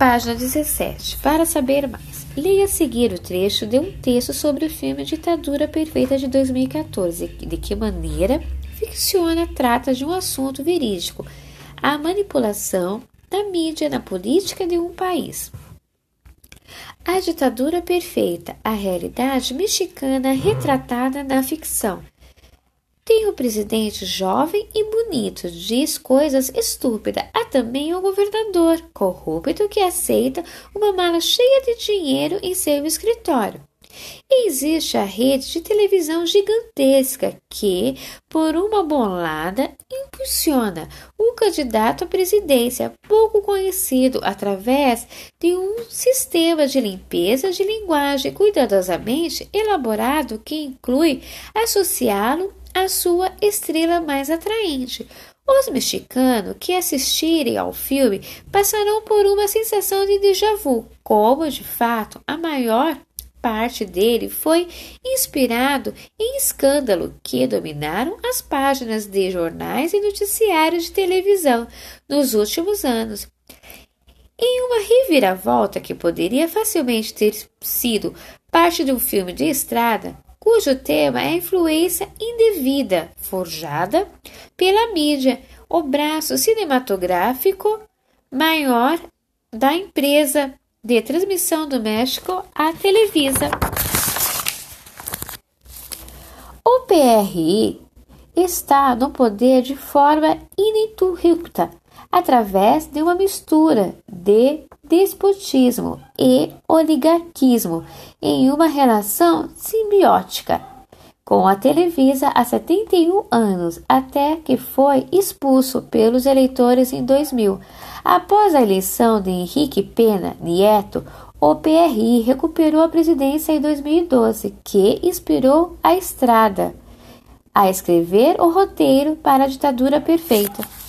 Página 17. Para saber mais, leia a seguir o trecho de um texto sobre o filme Ditadura Perfeita de 2014, de que maneira ficciona trata de um assunto verídico, a manipulação da mídia na política de um país. A ditadura perfeita, a realidade mexicana retratada na ficção. Tem um presidente jovem e bonito, diz coisas estúpidas. Há também um governador corrupto que aceita uma mala cheia de dinheiro em seu escritório. E existe a rede de televisão gigantesca que, por uma bolada, impulsiona um candidato à presidência pouco conhecido através de um sistema de limpeza de linguagem cuidadosamente elaborado que inclui associá-lo à sua estrela mais atraente. Os mexicanos que assistirem ao filme passarão por uma sensação de déjà vu, como de fato a maior parte dele foi inspirado em escândalo que dominaram as páginas de jornais e noticiários de televisão nos últimos anos. Em uma reviravolta que poderia facilmente ter sido parte de um filme de estrada, cujo tema é a influência indevida forjada pela mídia, o braço cinematográfico maior da empresa de transmissão do México à Televisa. O PRI está no poder de forma ininterrupta através de uma mistura de despotismo e oligarquismo em uma relação simbiótica com a Televisa há 71 anos, até que foi expulso pelos eleitores em 2000. Após a eleição de Henrique Pena Nieto, o PRI recuperou a presidência em 2012, que inspirou a Estrada a escrever o roteiro para a ditadura perfeita.